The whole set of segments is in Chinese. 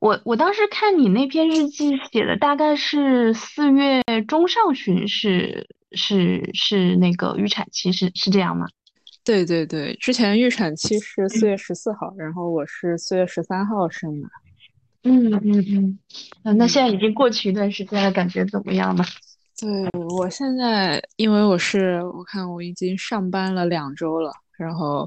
我我当时看你那篇日记写的大概是四月中上旬是是是那个预产期，是是这样吗？对对对，之前预产期是四月十四号，然后我是四月十三号生的。嗯嗯嗯，那现在已经过去一段时间了，感觉怎么样呢？对，我现在因为我是我看我已经上班了两周了。然后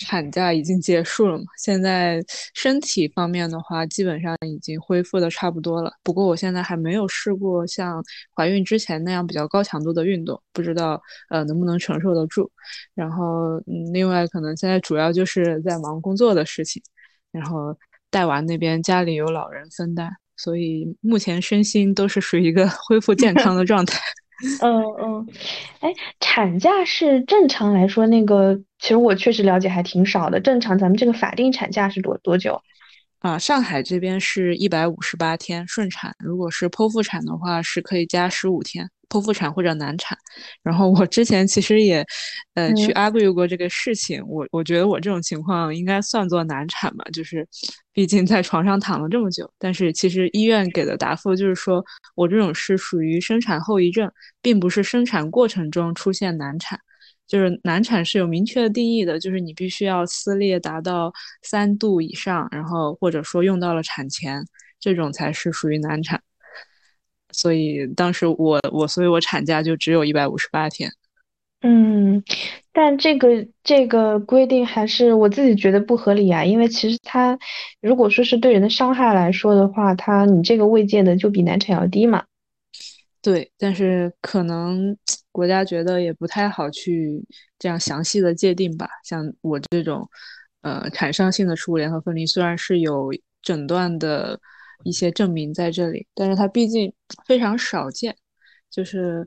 产假已经结束了嘛？现在身体方面的话，基本上已经恢复的差不多了。不过我现在还没有试过像怀孕之前那样比较高强度的运动，不知道呃能不能承受得住。然后嗯，另外可能现在主要就是在忙工作的事情，然后带娃那边家里有老人分担，所以目前身心都是属于一个 恢复健康的状态。嗯嗯，哎，产假是正常来说那个，其实我确实了解还挺少的。正常咱们这个法定产假是多多久？啊，上海这边是一百五十八天顺产，如果是剖腹产的话，是可以加十五天。剖腹产或者难产，然后我之前其实也，呃，去 argue 过这个事情。我我觉得我这种情况应该算作难产吧，就是，毕竟在床上躺了这么久。但是其实医院给的答复就是说我这种是属于生产后遗症，并不是生产过程中出现难产。就是难产是有明确的定义的，就是你必须要撕裂达到三度以上，然后或者说用到了产钳，这种才是属于难产。所以当时我我所以我产假就只有一百五十八天，嗯，但这个这个规定还是我自己觉得不合理啊，因为其实它如果说是对人的伤害来说的话，它你这个未见的就比难产要低嘛。对，但是可能国家觉得也不太好去这样详细的界定吧。像我这种，呃，产伤性的食物联合分离虽然是有诊断的。一些证明在这里，但是它毕竟非常少见，就是，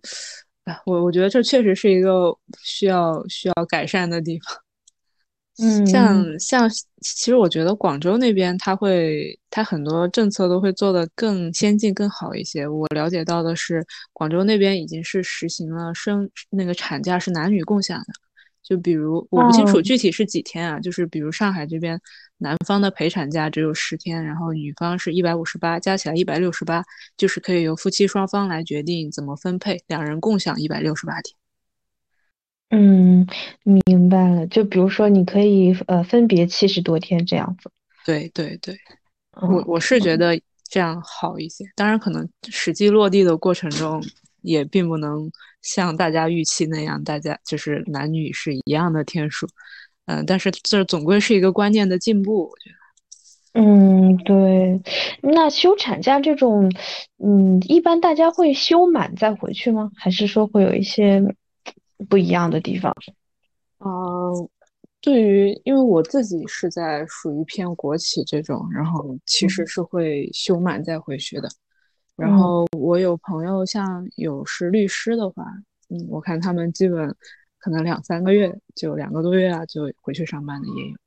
哎，我我觉得这确实是一个需要需要改善的地方。嗯，像像，其实我觉得广州那边，它会它很多政策都会做得更先进、更好一些。我了解到的是，广州那边已经是实行了生那个产假是男女共享的。就比如我不清楚具体是几天啊，就是比如上海这边男方的陪产假只有十天，然后女方是一百五十八，加起来一百六十八，就是可以由夫妻双方来决定怎么分配，两人共享一百六十八天。嗯，明白了。就比如说你可以呃分别七十多天这样子。对对对，我我是觉得这样好一些，当然可能实际落地的过程中。也并不能像大家预期那样，大家就是男女是一样的天数，嗯，但是这总归是一个观念的进步，我觉得。嗯，对。那休产假这种，嗯，一般大家会休满再回去吗？还是说会有一些不一样的地方？嗯，对于，因为我自己是在属于偏国企这种，然后其实是会休满再回去的。然后我有朋友，像有是律师的话，嗯，我看他们基本可能两三个月，就两个多月啊，就回去上班的也有。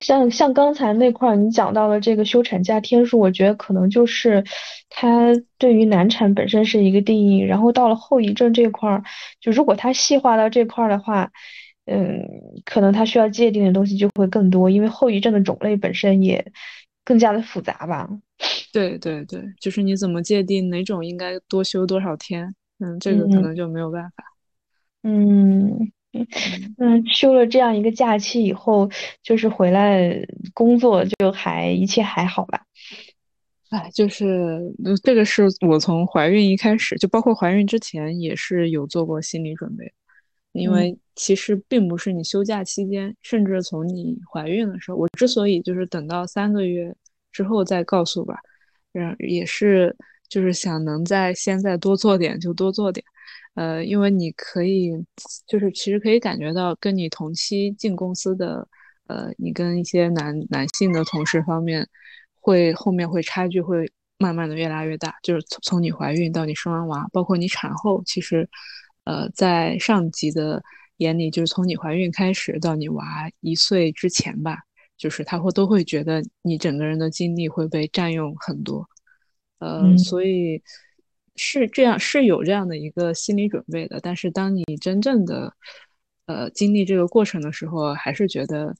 像像刚才那块你讲到的这个休产假天数，我觉得可能就是它对于难产本身是一个定义，然后到了后遗症这块儿，就如果它细化到这块儿的话，嗯，可能它需要界定的东西就会更多，因为后遗症的种类本身也更加的复杂吧。对对对，就是你怎么界定哪种应该多休多少天？嗯，这个可能就没有办法。嗯嗯，嗯休了这样一个假期以后，就是回来工作就还一切还好吧？哎，就是这个是我从怀孕一开始，就包括怀孕之前也是有做过心理准备，因为其实并不是你休假期间，甚至从你怀孕的时候，我之所以就是等到三个月之后再告诉吧。嗯，也是，就是想能在现在多做点就多做点，呃，因为你可以，就是其实可以感觉到跟你同期进公司的，呃，你跟一些男男性的同事方面，会后面会差距会慢慢的越来越大，就是从从你怀孕到你生完娃，包括你产后，其实，呃，在上级的眼里，就是从你怀孕开始到你娃一岁之前吧。就是他会都会觉得你整个人的精力会被占用很多，呃，所以是这样是有这样的一个心理准备的。但是当你真正的呃经历这个过程的时候，还是觉得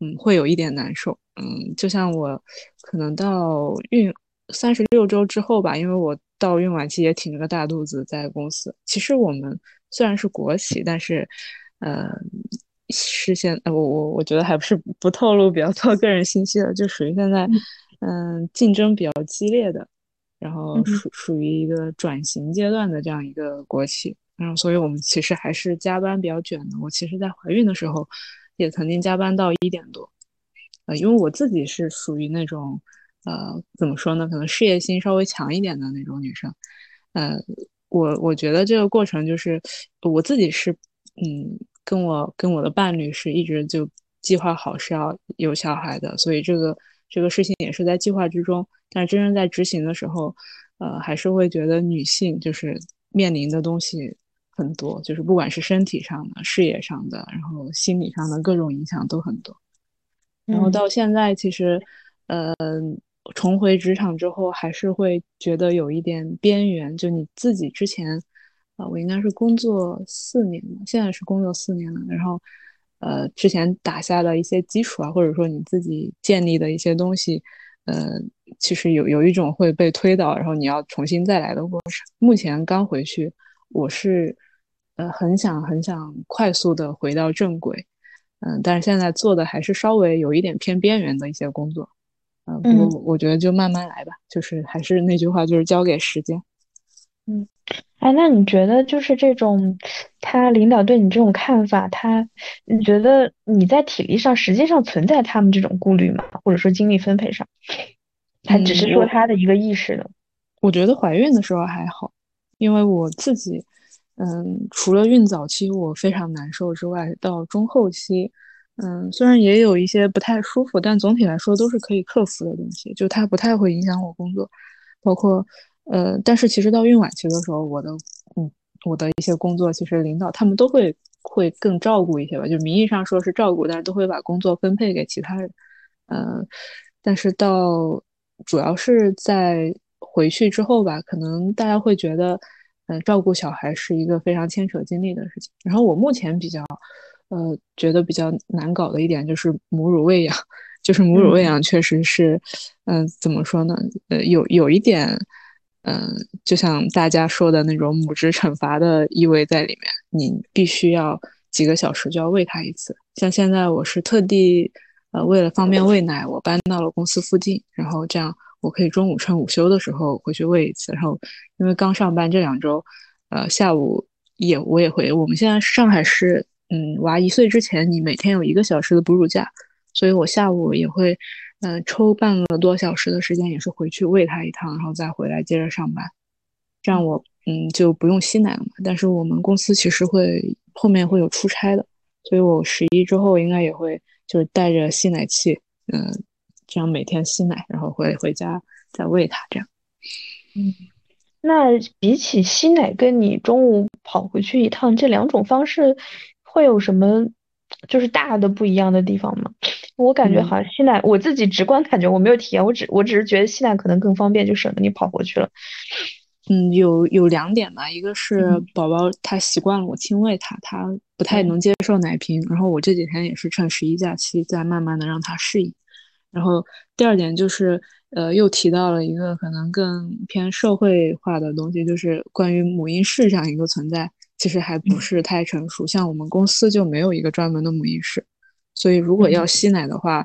嗯，会有一点难受。嗯，就像我可能到孕三十六周之后吧，因为我到孕晚期也挺着个大肚子在公司。其实我们虽然是国企，但是呃，是现呃，我我我觉得还不是不透露比较多个人信息的，就属于现在嗯竞争比较激烈的，然后属属于一个转型阶段的这样一个国企。然后，所以我们其实还是加班比较卷的。我其实，在怀孕的时候。也曾经加班到一点多，呃，因为我自己是属于那种，呃，怎么说呢，可能事业心稍微强一点的那种女生，呃，我我觉得这个过程就是我自己是，嗯，跟我跟我的伴侣是一直就计划好是要有小孩的，所以这个这个事情也是在计划之中，但真正在执行的时候，呃，还是会觉得女性就是面临的东西。很多，就是不管是身体上的、事业上的，然后心理上的各种影响都很多。然后到现在，其实，呃，重回职场之后，还是会觉得有一点边缘。就你自己之前，啊，我应该是工作四年了，现在是工作四年了。然后，呃，之前打下的一些基础啊，或者说你自己建立的一些东西，呃，其实有有一种会被推倒，然后你要重新再来的过程。目前刚回去，我是。呃，很想很想快速的回到正轨，嗯，但是现在做的还是稍微有一点偏边缘的一些工作，嗯，不过我觉得就慢慢来吧，就是还是那句话，就是交给时间。嗯，哎，那你觉得就是这种他领导对你这种看法，他你觉得你在体力上实际上存在他们这种顾虑吗？或者说精力分配上，他只是说他的一个意识呢？我觉得怀孕的时候还好，因为我自己。嗯，除了孕早期我非常难受之外，到中后期，嗯，虽然也有一些不太舒服，但总体来说都是可以克服的东西。就它不太会影响我工作，包括呃，但是其实到孕晚期的时候，我的嗯，我的一些工作，其实领导他们都会会更照顾一些吧。就名义上说是照顾，但是都会把工作分配给其他人。嗯，但是到主要是在回去之后吧，可能大家会觉得。嗯，照顾小孩是一个非常牵扯精力的事情。然后我目前比较，呃，觉得比较难搞的一点就是母乳喂养，就是母乳喂养确实是，嗯，怎么说呢？呃，有有一点，嗯，就像大家说的那种母职惩罚的意味在里面。你必须要几个小时就要喂他一次。像现在我是特地，呃，为了方便喂奶，我搬到了公司附近，然后这样。我可以中午趁午休的时候回去喂一次，然后因为刚上班这两周，呃，下午也我也会。我们现在上海是，嗯，娃一岁之前你每天有一个小时的哺乳假，所以我下午也会，嗯，抽半个多小时的时间也是回去喂它一趟，然后再回来接着上班，这样我嗯就不用吸奶了嘛。但是我们公司其实会后面会有出差的，所以我十一之后应该也会就是带着吸奶器，嗯。这样每天吸奶，然后回回家再喂它，这样。嗯，那比起吸奶，跟你中午跑回去一趟，这两种方式会有什么就是大的不一样的地方嘛？我感觉好像吸奶，我自己直观感觉我没有体验，我只我只是觉得吸奶可能更方便，就省得你跑回去了。嗯，有有两点吧，一个是宝宝他习惯了我亲喂他，他不太能接受奶瓶，然后我这几天也是趁十一假期在慢慢的让他适应。然后第二点就是，呃，又提到了一个可能更偏社会化的东西，就是关于母婴室这样一个存在，其实还不是太成熟。像我们公司就没有一个专门的母婴室，所以如果要吸奶的话，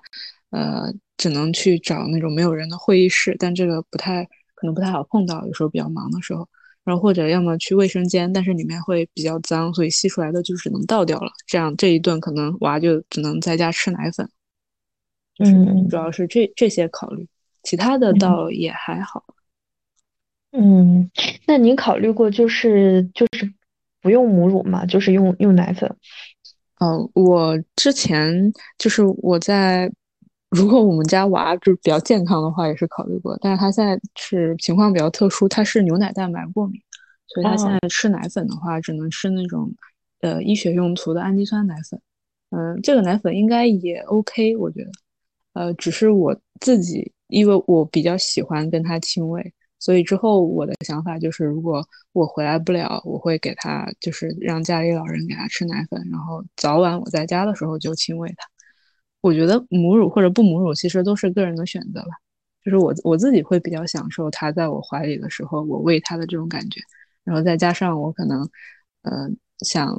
呃，只能去找那种没有人的会议室，但这个不太可能不太好碰到，有时候比较忙的时候。然后或者要么去卫生间，但是里面会比较脏，所以吸出来的就只能倒掉了。这样这一顿可能娃就只能在家吃奶粉。嗯，主要是这这些考虑，其他的倒也还好。嗯，那您考虑过就是就是不用母乳嘛？就是用用奶粉？哦，我之前就是我在，如果我们家娃就是比较健康的话，也是考虑过。但是他现在是情况比较特殊，他是牛奶蛋白过敏，所以他现在吃奶粉的话，只能吃那种呃医学用途的氨基酸奶粉。嗯，这个奶粉应该也 OK，我觉得。呃，只是我自己，因为我比较喜欢跟他亲喂，所以之后我的想法就是，如果我回来不了，我会给他，就是让家里老人给他吃奶粉，然后早晚我在家的时候就亲喂他。我觉得母乳或者不母乳其实都是个人的选择吧。就是我我自己会比较享受他在我怀里的时候，我喂他的这种感觉，然后再加上我可能，呃，想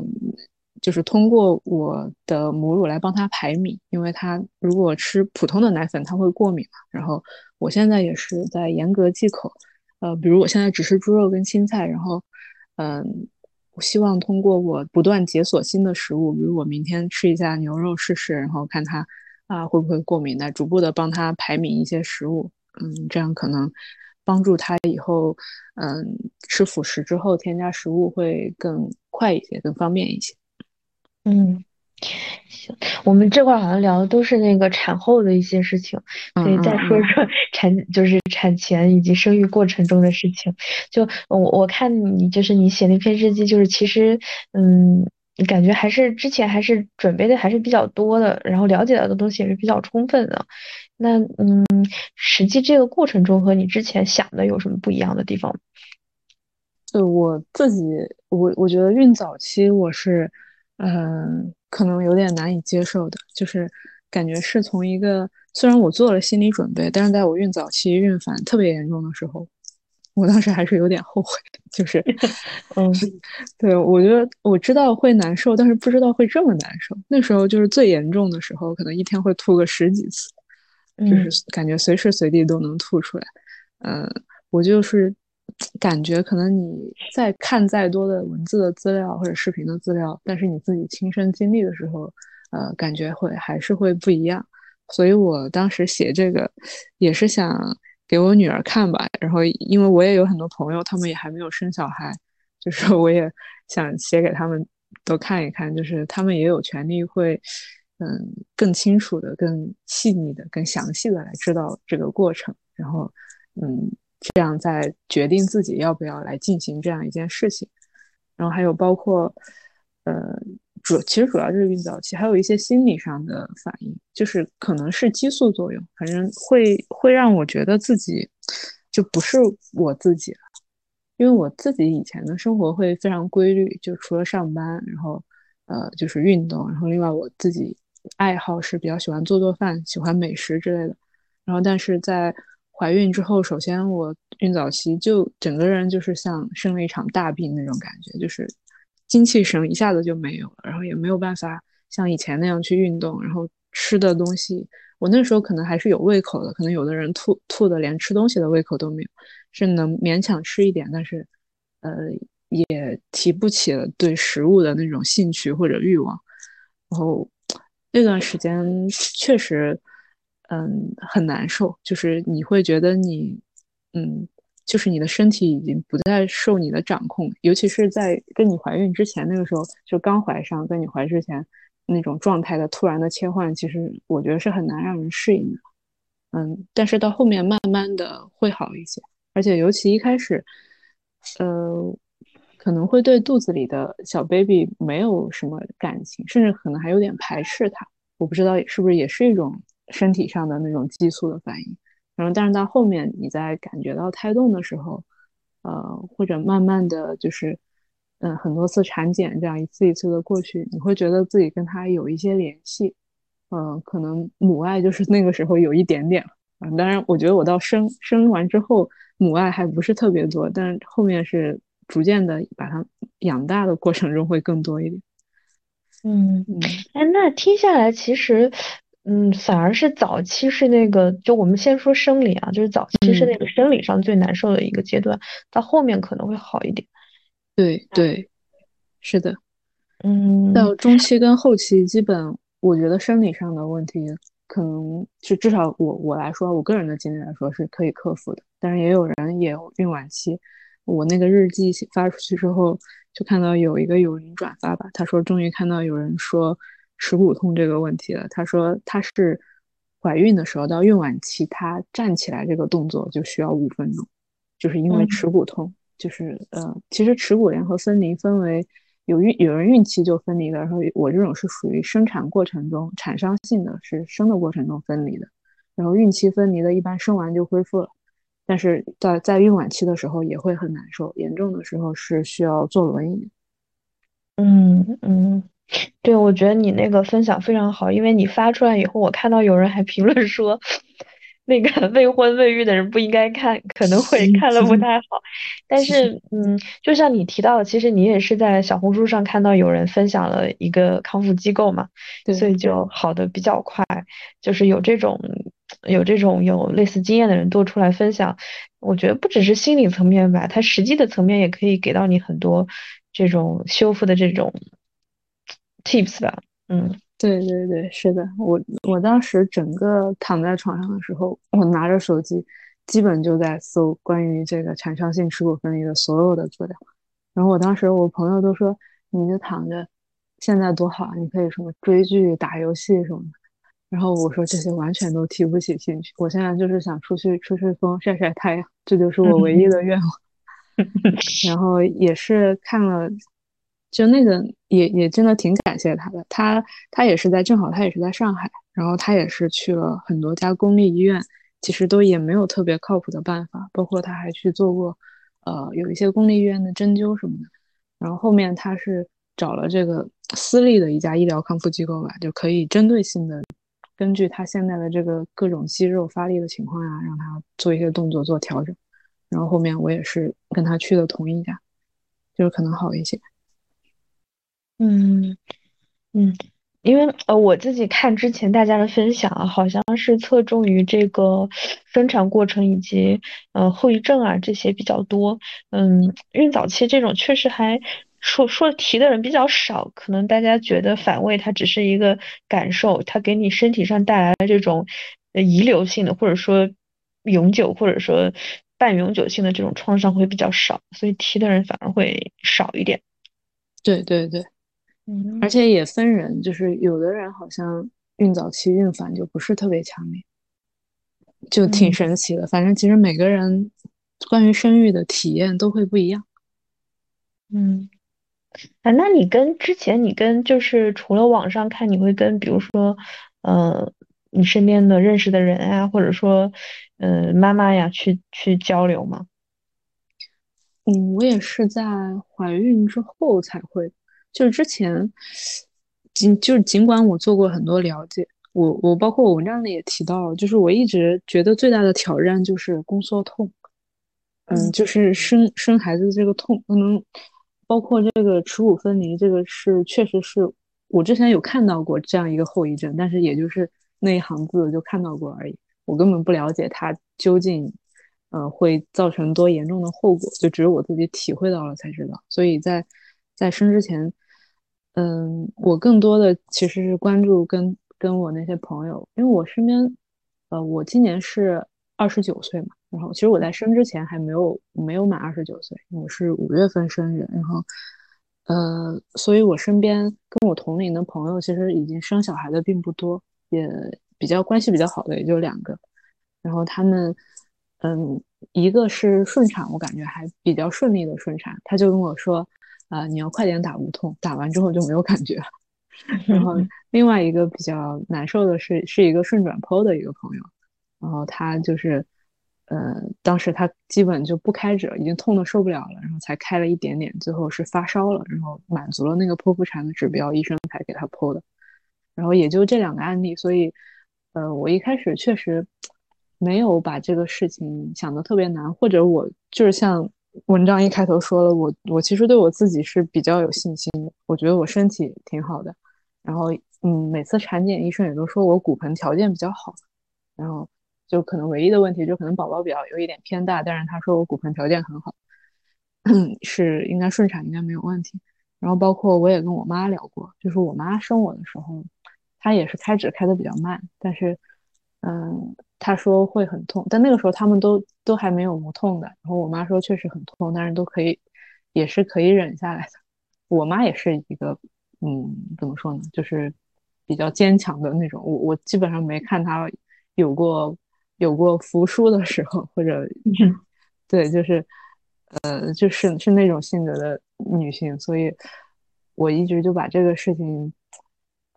就是通过我的母乳来帮他排米，因为他如果吃普通的奶粉他会过敏嘛。然后我现在也是在严格忌口，呃，比如我现在只吃猪肉跟青菜，然后，嗯，我希望通过我不断解锁新的食物，比如我明天吃一下牛肉试试，然后看他。啊，会不会过敏的？逐步的帮他排敏一些食物，嗯，这样可能帮助他以后，嗯，吃辅食之后添加食物会更快一些，更方便一些。嗯，行，我们这块好像聊的都是那个产后的一些事情，可以再说说 产，就是产前以及生育过程中的事情。就我我看你就是你写那篇日记，就是其实，嗯。感觉还是之前还是准备的还是比较多的，然后了解到的东西也是比较充分的。那嗯，实际这个过程中和你之前想的有什么不一样的地方？就，我自己，我我觉得孕早期我是，嗯，可能有点难以接受的，就是感觉是从一个虽然我做了心理准备，但是在我孕早期孕反特别严重的时候。我当时还是有点后悔，就是，嗯，对我觉得我知道会难受，但是不知道会这么难受。那时候就是最严重的时候，可能一天会吐个十几次，就是感觉随时随地都能吐出来。嗯，我就是感觉可能你在看再多的文字的资料或者视频的资料，但是你自己亲身经历的时候，呃，感觉会还是会不一样。所以我当时写这个也是想。给我女儿看吧，然后因为我也有很多朋友，他们也还没有生小孩，就是我也想写给他们都看一看，就是他们也有权利会，嗯，更清楚的、更细腻的、更详细的来知道这个过程，然后，嗯，这样再决定自己要不要来进行这样一件事情，然后还有包括，呃。主其实主要就是孕早期，还有一些心理上的反应，就是可能是激素作用，反正会会让我觉得自己就不是我自己了。因为我自己以前的生活会非常规律，就除了上班，然后呃就是运动，然后另外我自己爱好是比较喜欢做做饭，喜欢美食之类的。然后但是在怀孕之后，首先我孕早期就整个人就是像生了一场大病那种感觉，就是。精气神一下子就没有了，然后也没有办法像以前那样去运动，然后吃的东西，我那时候可能还是有胃口的，可能有的人吐吐的连吃东西的胃口都没有，是能勉强吃一点，但是呃也提不起了对食物的那种兴趣或者欲望，然后那段时间确实嗯很难受，就是你会觉得你嗯。就是你的身体已经不再受你的掌控，尤其是在跟你怀孕之前那个时候，就刚怀上，跟你怀之前那种状态的突然的切换，其实我觉得是很难让人适应的。嗯，但是到后面慢慢的会好一些，而且尤其一开始，呃，可能会对肚子里的小 baby 没有什么感情，甚至可能还有点排斥他。我不知道是不是也是一种身体上的那种激素的反应。然后，但是到后面，你在感觉到胎动的时候，呃，或者慢慢的就是，嗯，很多次产检这样一次一次的过去，你会觉得自己跟他有一些联系，嗯，可能母爱就是那个时候有一点点了。嗯，当然，我觉得我到生生完之后，母爱还不是特别多，但是后面是逐渐的把它养大的过程中会更多一点。嗯嗯，哎，那听下来其实。嗯，反而是早期是那个，就我们先说生理啊，就是早期是那个生理上最难受的一个阶段，到后面可能会好一点。对对，是的。嗯，到中期跟后期，基本我觉得生理上的问题，可能是至少我我来说，我个人的经历来说是可以克服的。但是也有人也有孕晚期，我那个日记发出去之后，就看到有一个有人转发吧，他说终于看到有人说。耻骨痛这个问题了，她说她是怀孕的时候到孕晚期，她站起来这个动作就需要五分钟，就是因为耻骨痛，就是呃，其实耻骨联合分离分为有孕有人孕期就分离了，然后我这种是属于生产过程中产伤性的，是生的过程中分离的，然后孕期分离的一般生完就恢复了，但是在在孕晚期的时候也会很难受，严重的时候是需要坐轮椅。嗯嗯。对，我觉得你那个分享非常好，因为你发出来以后，我看到有人还评论说，那个 未婚未育的人不应该看，可能会看了不太好。但是，嗯，就像你提到的，其实你也是在小红书上看到有人分享了一个康复机构嘛，所以就好的比较快，就是有这种有这种有类似经验的人多出来分享，我觉得不只是心理层面吧，它实际的层面也可以给到你很多这种修复的这种。Tips 吧，嗯，对对对，是的，我我当时整个躺在床上的时候，我拿着手机，基本就在搜关于这个产伤性耻骨分离的所有的资料。然后我当时我朋友都说，你就躺着，现在多好啊，你可以什么追剧、打游戏什么的。然后我说这些完全都提不起兴趣，我现在就是想出去吹吹风、晒晒太阳，这就是我唯一的愿望。然后也是看了。就那个也也真的挺感谢他的，他他也是在正好他也是在上海，然后他也是去了很多家公立医院，其实都也没有特别靠谱的办法，包括他还去做过，呃有一些公立医院的针灸什么的，然后后面他是找了这个私立的一家医疗康复机构吧，就可以针对性的根据他现在的这个各种肌肉发力的情况呀，让他做一些动作做调整，然后后面我也是跟他去的同一家，就是可能好一些。嗯嗯，因为呃我自己看之前大家的分享啊，好像是侧重于这个生产过程以及呃后遗症啊这些比较多。嗯，孕早期这种确实还说说提的人比较少，可能大家觉得反胃它只是一个感受，它给你身体上带来的这种呃遗留性的或者说永久或者说半永久性的这种创伤会比较少，所以提的人反而会少一点。对对对。而且也分人，就是有的人好像孕早期孕反就不是特别强烈，就挺神奇的。反正其实每个人关于生育的体验都会不一样。嗯，啊，那你跟之前你跟就是除了网上看，你会跟比如说，呃，你身边的认识的人啊，或者说，呃，妈妈呀，去去交流吗？嗯，我也是在怀孕之后才会。就是之前，尽就是尽管我做过很多了解，我我包括我文章里也提到，就是我一直觉得最大的挑战就是宫缩痛，嗯，就是生生孩子这个痛，可能包括这个耻骨分离，这个是确实是我之前有看到过这样一个后遗症，但是也就是那一行字就看到过而已，我根本不了解它究竟，呃，会造成多严重的后果，就只有我自己体会到了才知道，所以在在生之前。嗯，我更多的其实是关注跟跟我那些朋友，因为我身边，呃，我今年是二十九岁嘛，然后其实我在生之前还没有没有满二十九岁，我是五月份生日，然后，呃，所以我身边跟我同龄的朋友其实已经生小孩的并不多，也比较关系比较好的也就两个，然后他们，嗯，一个是顺产，我感觉还比较顺利的顺产，他就跟我说。啊，你要快点打无痛，打完之后就没有感觉。然后另外一个比较难受的是，是一个顺转剖的一个朋友，然后他就是，呃，当时他基本就不开指，已经痛的受不了了，然后才开了一点点，最后是发烧了，然后满足了那个剖腹产的指标，医生才给他剖的。然后也就这两个案例，所以，呃，我一开始确实没有把这个事情想的特别难，或者我就是像。文章一开头说了，我我其实对我自己是比较有信心的，我觉得我身体挺好的，然后嗯，每次产检医生也都说我骨盆条件比较好，然后就可能唯一的问题就可能宝宝比较有一点偏大，但是他说我骨盆条件很好，是应该顺产应该没有问题。然后包括我也跟我妈聊过，就是我妈生我的时候，她也是开指开的比较慢，但是嗯。他说会很痛，但那个时候他们都都还没有无痛的。然后我妈说确实很痛，但是都可以，也是可以忍下来的。我妈也是一个，嗯，怎么说呢，就是比较坚强的那种。我我基本上没看她有过有过服输的时候，或者对，就是呃，就是是那种性格的女性，所以我一直就把这个事情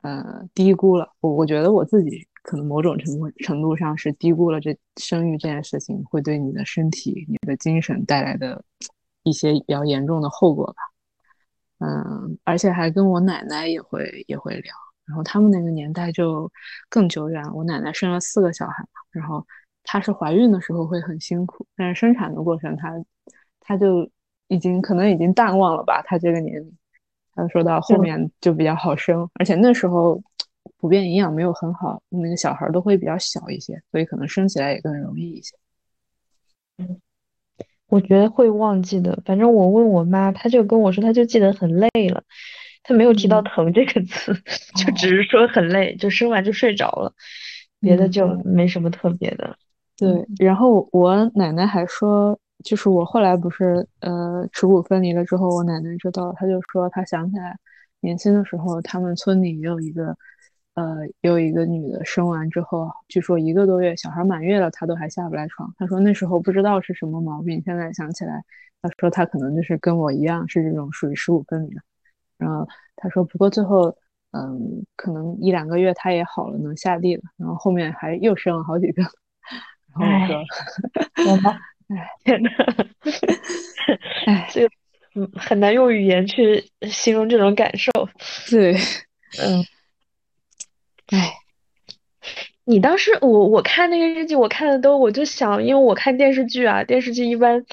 呃低估了。我我觉得我自己。可能某种程度程度上是低估了这生育这件事情会对你的身体、你的精神带来的一些比较严重的后果吧。嗯，而且还跟我奶奶也会也会聊。然后他们那个年代就更久远了。我奶奶生了四个小孩嘛，然后她是怀孕的时候会很辛苦，但是生产的过程她她就已经可能已经淡忘了吧，她这个年龄。她说到后面就比较好生，而且那时候普遍营养没有很好，那个小孩都会比较小一些，所以可能生起来也更容易一些。嗯，我觉得会忘记的。反正我问我妈，她就跟我说，她就记得很累了。她没有提到疼这个词，就只是说很累，就生完就睡着了，别的就没什么特别的。对，然后我奶奶还说，就是我后来不是呃耻骨分离了之后，我奶奶知道，她就说她想起来年轻的时候，他们村里也有一个呃有一个女的生完之后，据说一个多月小孩满月了，她都还下不来床。她说那时候不知道是什么毛病，现在想起来，她说她可能就是跟我一样是这种属于十五分离的。然后她说，不过最后，嗯，可能一两个月她也好了，能下地了。然后后面还又生了好几个。然后我说，我吗？哎，天呐，哎，这个嗯很难用语言去形容这种感受。对，嗯，哎，你当时我我看那个日记，我看的都，我就想，因为我看电视剧啊，电视剧一般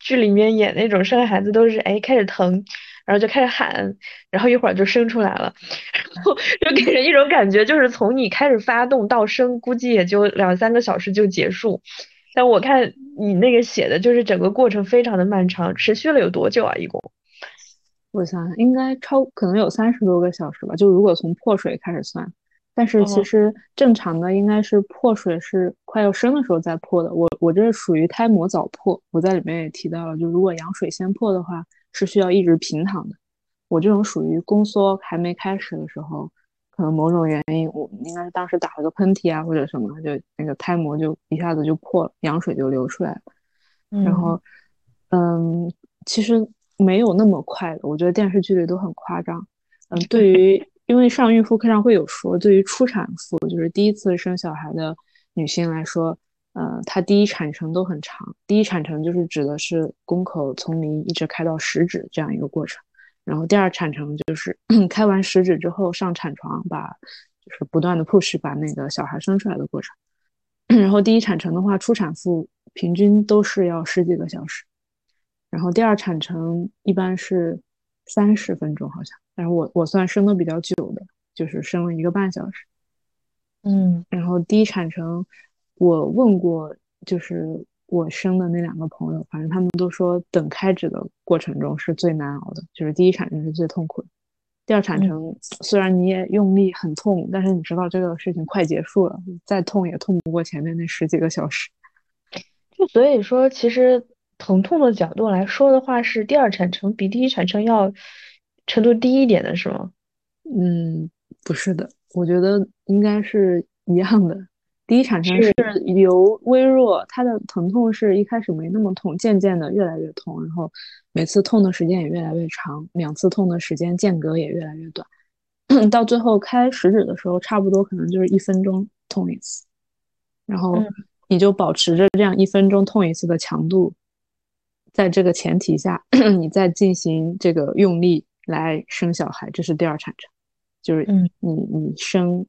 剧里面演那种生孩子都是哎开始疼。然后就开始喊，然后一会儿就生出来了，然后就给人一种感觉，就是从你开始发动到生，估计也就两三个小时就结束。但我看你那个写的，就是整个过程非常的漫长，持续了有多久啊？一共？我想想，应该超可能有三十多个小时吧。就如果从破水开始算，但是其实正常的应该是破水是快要生的时候再破的。我我这属于胎膜早破，我在里面也提到了，就如果羊水先破的话。是需要一直平躺的，我这种属于宫缩还没开始的时候，可能某种原因，我应该是当时打了个喷嚏啊或者什么，就那个胎膜就一下子就破了，羊水就流出来了。然后，嗯，其实没有那么快的，我觉得电视剧里都很夸张。嗯，对于因为上孕妇课上会有说，对于初产妇，就是第一次生小孩的女性来说。呃，它第一产程都很长，第一产程就是指的是宫口从零一直开到十指这样一个过程，然后第二产程就是 开完十指之后上产床，把就是不断的 push 把那个小孩生出来的过程，然后第一产程的话，初产妇平均都是要十几个小时，然后第二产程一般是三十分钟好像，但是我我算生的比较久的，就是生了一个半小时，嗯，然后第一产程。我问过，就是我生的那两个朋友，反正他们都说等开指的过程中是最难熬的，就是第一产程是最痛苦的。第二产程虽然你也用力很痛，但是你知道这个事情快结束了，再痛也痛不过前面那十几个小时。就所以说，其实疼痛的角度来说的话，是第二产程比第一产程要程度低一点的是吗？嗯，不是的，我觉得应该是一样的。第一产生是由微弱，它的疼痛是一开始没那么痛，渐渐的越来越痛，然后每次痛的时间也越来越长，两次痛的时间间隔也越来越短，到最后开食指的时候，差不多可能就是一分钟痛一次，然后你就保持着这样一分钟痛一次的强度，在这个前提下，你再进行这个用力来生小孩，这是第二产程，就是你你生，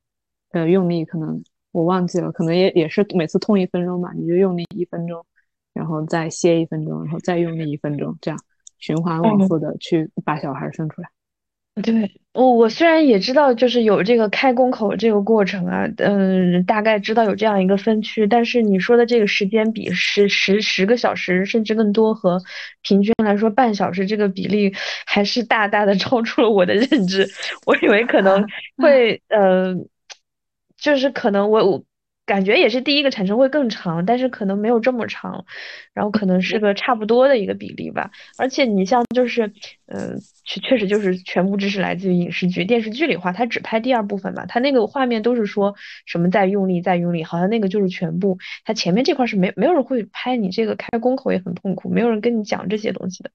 呃，用力可能。我忘记了，可能也也是每次痛一分钟吧，你就用力一分钟，然后再歇一分钟，然后再用力一分钟，这样循环往复的去把小孩生出来。对，我我虽然也知道就是有这个开工口这个过程啊，嗯，大概知道有这样一个分区，但是你说的这个时间比十十十个小时甚至更多和平均来说半小时这个比例还是大大的 超出了我的认知，我以为可能 会呃。就是可能我我感觉也是第一个产生会更长，但是可能没有这么长，然后可能是个差不多的一个比例吧。而且你像就是，嗯，确确实就是全部知识来自于影视剧、电视剧里话，它只拍第二部分嘛，它那个画面都是说什么在用力在用力，好像那个就是全部，它前面这块是没没有人会拍你这个开工口也很痛苦，没有人跟你讲这些东西的。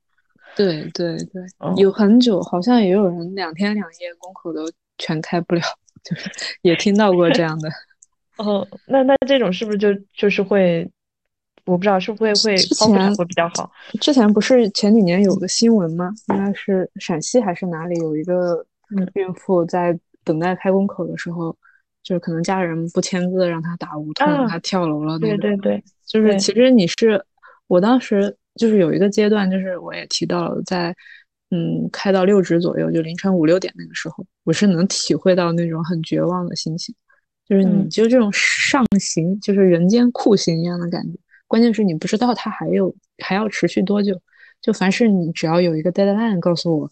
对对对，有很久，好像也有人两天两夜工口都全开不了。就是也听到过这样的，哦，那那这种是不是就就是会我不知道是不是会之前会比较好。之前不是前几年有个新闻吗？应该是陕西还是哪里有一个嗯孕妇在等待开宫口的时候，就是可能家人不签字让她打无痛，啊她跳楼了那种。对对对，就是对其实你是，我当时就是有一个阶段，就是我也提到了，在嗯开到六指左右，就凌晨五六点那个时候，我是能体会到那种很绝望的心情，就是你嗯就这种上刑，就是人间酷刑一样的感觉。关键是你不知道它还有还要持续多久，就凡是你只要有一个 deadline 告诉我，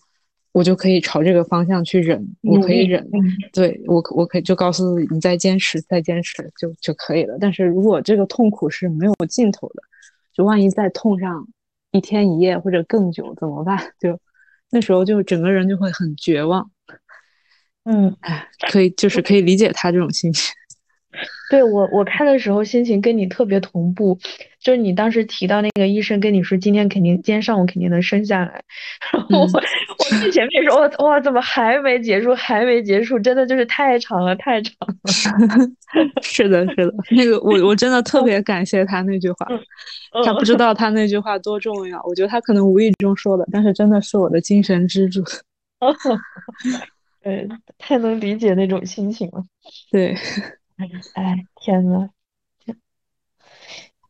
我就可以朝这个方向去忍，我可以忍，嗯对我可我可以就告诉你再坚持，再坚持就就可以了。但是如果这个痛苦是没有尽头的，就万一再痛上一天一夜或者更久怎么办？就那时候就整个人就会很绝望。嗯，哎，可以就是可以理解他这种心情。对我我看的时候心情跟你特别同步，就是你当时提到那个医生跟你说今天肯定今天上午肯定能生下来，然后我、嗯我最前面说我哇怎么还没结束还没结束，真的就是太长了太长了。是的，是的，那个我我真的特别感谢他那句话，他不知道他那句话多重要，我觉得他可能无意中说的，但是真的是我的精神支柱。对，太能理解那种心情了。对，哎，天呐，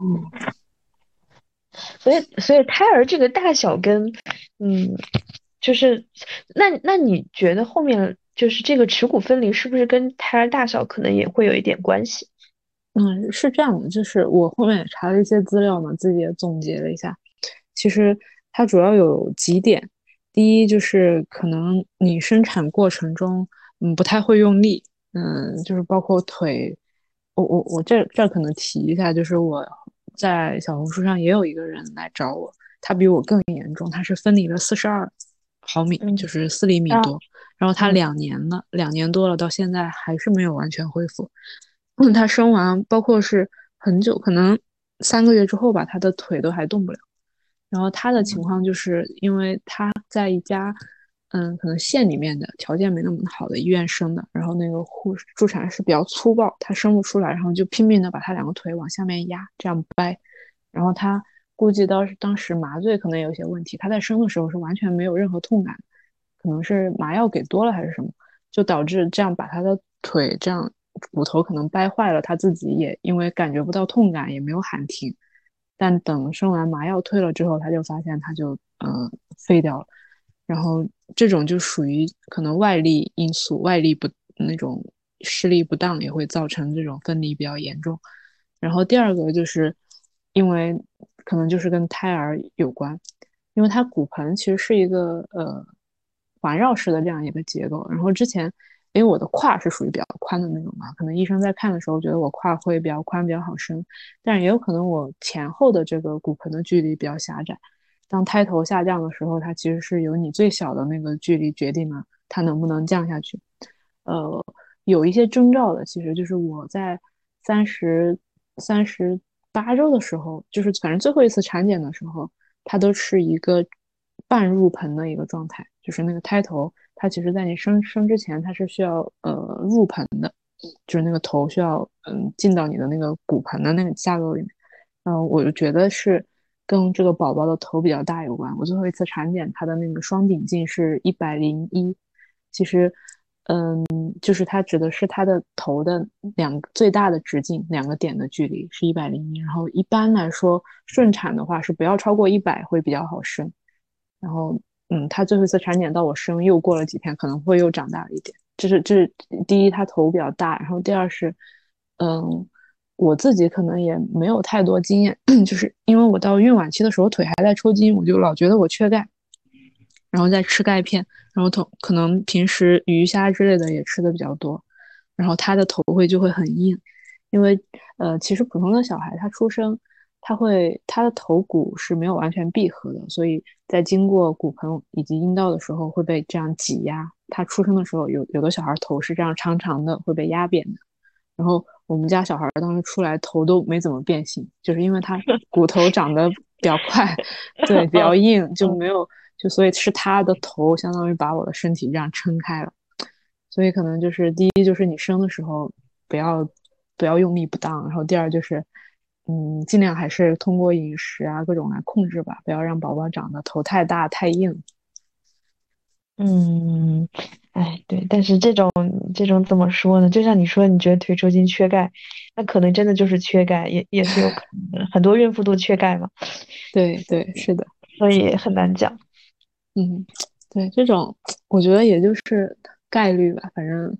嗯，所以所以胎儿这个大小跟，嗯，就是那那你觉得后面就是这个耻骨分离是不是跟胎儿大小可能也会有一点关系？嗯，是这样的，就是我后面也查了一些资料嘛，自己也总结了一下，其实它主要有几点，第一就是可能你生产过程中，嗯，不太会用力，嗯，就是包括腿，我我我这这可能提一下，就是我在小红书上也有一个人来找我，他比我更严重，他是分离了四十二毫米，嗯就是四厘米啊多，然后他嗯两年了，两年多了，到现在还是没有完全恢复。嗯，他生完，包括是很久，可能三个月之后吧，他的腿都还动不了。然后他的情况就是因为他在一家，嗯，可能县里面的条件没那么好的医院生的，然后那个护士助产士比较粗暴，他生不出来，然后就拼命的把他两个腿往下面压，这样掰。然后他估计当时当时麻醉可能有些问题，他在生的时候是完全没有任何痛感，可能是麻药给多了还是什么，就导致这样把他的腿这样骨头可能掰坏了，他自己也因为感觉不到痛感，也没有喊停。但等生完麻药退了之后，他就发现他就嗯、呃废掉了。然后这种就属于可能外力因素，外力不那种施力不当，也会造成这种分离比较严重。然后第二个就是因为可能就是跟胎儿有关，因为它骨盆其实是一个呃环绕式的这样一个结构。然后之前因为我的胯是属于比较宽的那种嘛，可能医生在看的时候觉得我胯会比较宽，比较好生，但是也有可能我前后的这个骨盆的距离比较狭窄。当胎头下降的时候，它其实是由你最小的那个距离决定了它能不能降下去。呃，有一些征兆的，其实就是我在三十三十八周的时候，就是反正最后一次产检的时候，它都是一个半入盆的一个状态，就是那个胎头，它其实在你生生之前，它是需要呃入盆的，就是那个头需要嗯进到你的那个骨盆的那个架构里面。嗯、我就觉得是跟这个宝宝的头比较大有关。我最后一次产检，它的那个双顶径是一百零一，其实。嗯，就是它指的是它的头的两个最大的直径两个点的距离是一百零一，然后一般来说顺产的话是不要超过一百会比较好生。然后，嗯，他最后一次产检到我生又过了几天，可能会又长大了一点。这是这是第一，他头比较大，然后第二是，嗯，我自己可能也没有太多经验，就是因为我到孕晚期的时候腿还在抽筋，我就老觉得我缺钙，然后再吃钙片。然后头可能平时鱼虾之类的也吃的比较多，然后他的头会就会很硬，因为呃其实普通的小孩他出生他会他的头骨是没有完全闭合的，所以在经过骨盆以及阴道的时候会被这样挤压。他出生的时候有有的小孩头是这样长长的会被压扁的，然后我们家小孩当时出来头都没怎么变形，就是因为他 骨头长得比较快，对比较硬就没有。就所以是他的头相当于把我的身体这样撑开了，所以可能就是第一就是你生的时候不要不要用力不当，然后第二就是嗯，尽量还是通过饮食啊各种来控制吧，不要让宝宝长得头太大太硬。嗯，哎，对，但是这种这种怎么说呢？就像你说，你觉得腿抽筋缺钙，那可能真的就是缺钙，也也是有可能的。很多孕妇都缺钙嘛，对对，是的，所以很难讲。嗯，对，这种我觉得也就是概率吧，反正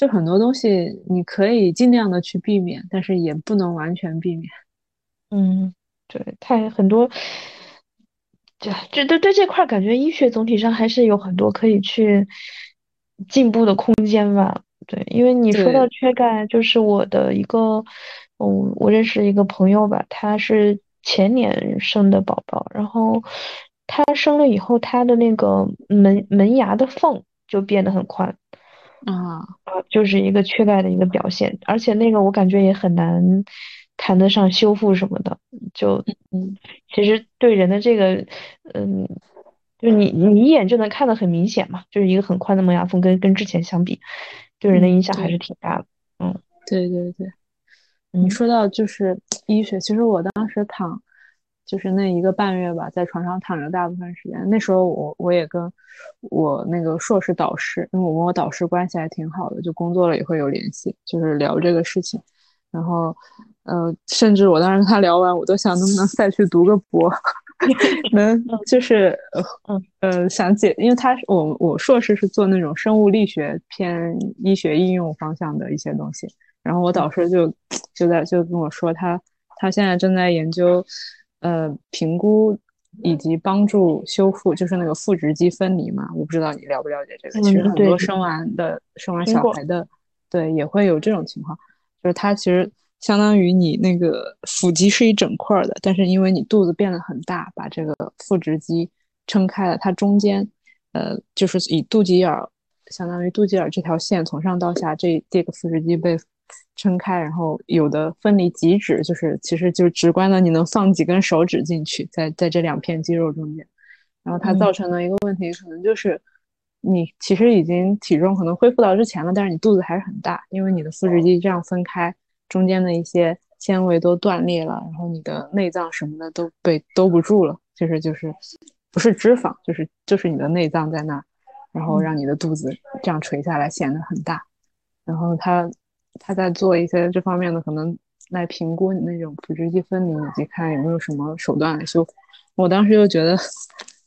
就很多东西你可以尽量的去避免，但是也不能完全避免。嗯，对，太很多。对，这对对这块儿感觉医学总体上还是有很多可以去进步的空间吧。对，因为你说到缺钙，就是我的一个，嗯，我认识一个朋友吧，他是前年生的宝宝，然后他生了以后，他的那个门门牙的缝就变得很宽。啊，啊，就是一个缺钙的一个表现，而且那个我感觉也很难谈得上修复什么的，就嗯，其实对人的这个，嗯，就你你一眼就能看得很明显嘛，就是一个很宽的门牙缝跟跟之前相比，对人的影嗯，响还是挺大的。嗯对对对。你嗯说到就是医学，其实我当时躺，就是那一个半月吧，在床上躺着大部分时间。那时候我我也跟我那个硕士导师，因为我跟我导师关系还挺好的，就工作了也会有联系，就是聊这个事情。然后，呃，甚至我当时跟他聊完，我都想能不能再去读个博，能嗯就是嗯呃呃想解，因为他是我我硕士是做那种生物力学偏医学应用方向的一些东西。然后我导师就就在就跟我说他他现在正在研究呃评估以及帮助修复，就是那个腹直肌分离嘛。我不知道你了不了解这个，其实很多生完的生完。小孩的，对也会有这种情况，就是它其实相当于你那个腹肌是一整块儿的，但是因为你肚子变得很大，把这个腹直肌撑开了，它中间呃就是以肚脐眼儿。相当于肚脐眼这条线从上到下，这这个腹直肌被撑开，然后有的分离极指，就是其实就是直观的，你能放几根手指进去，在在这两片肌肉中间，然后它嗯。造成的一个问题可能就是你其实已经体重可能恢复到之前了，但是你肚子还是很大，因为你的腹直肌这样分开，中间的一些纤维都断裂了，然后你的内脏什么的都被兜不住了，就是就是不是脂肪，就是就是你的内脏在那儿，然后嗯。让你的肚子这样垂下来显得很大，然后他他在做一些这方面的可能来评估你那种腹直肌分离，以及看有没有什么手段来修复。我当时就觉得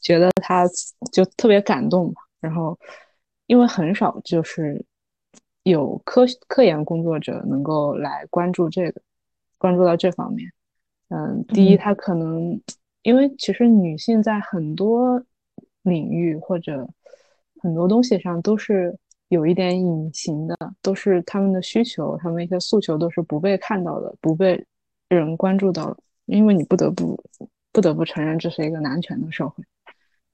觉得他就特别感动嘛，然后因为很少就是有科科研工作者能够来关注这个，关注到这方面。嗯，第一，嗯他可能因为其实女性在很多领域或者很多东西上都是有一点隐形的，都是他们的需求，他们一些诉求都是不被看到的，不被人关注到的，因为你不得不不得不承认这是一个男权的社会，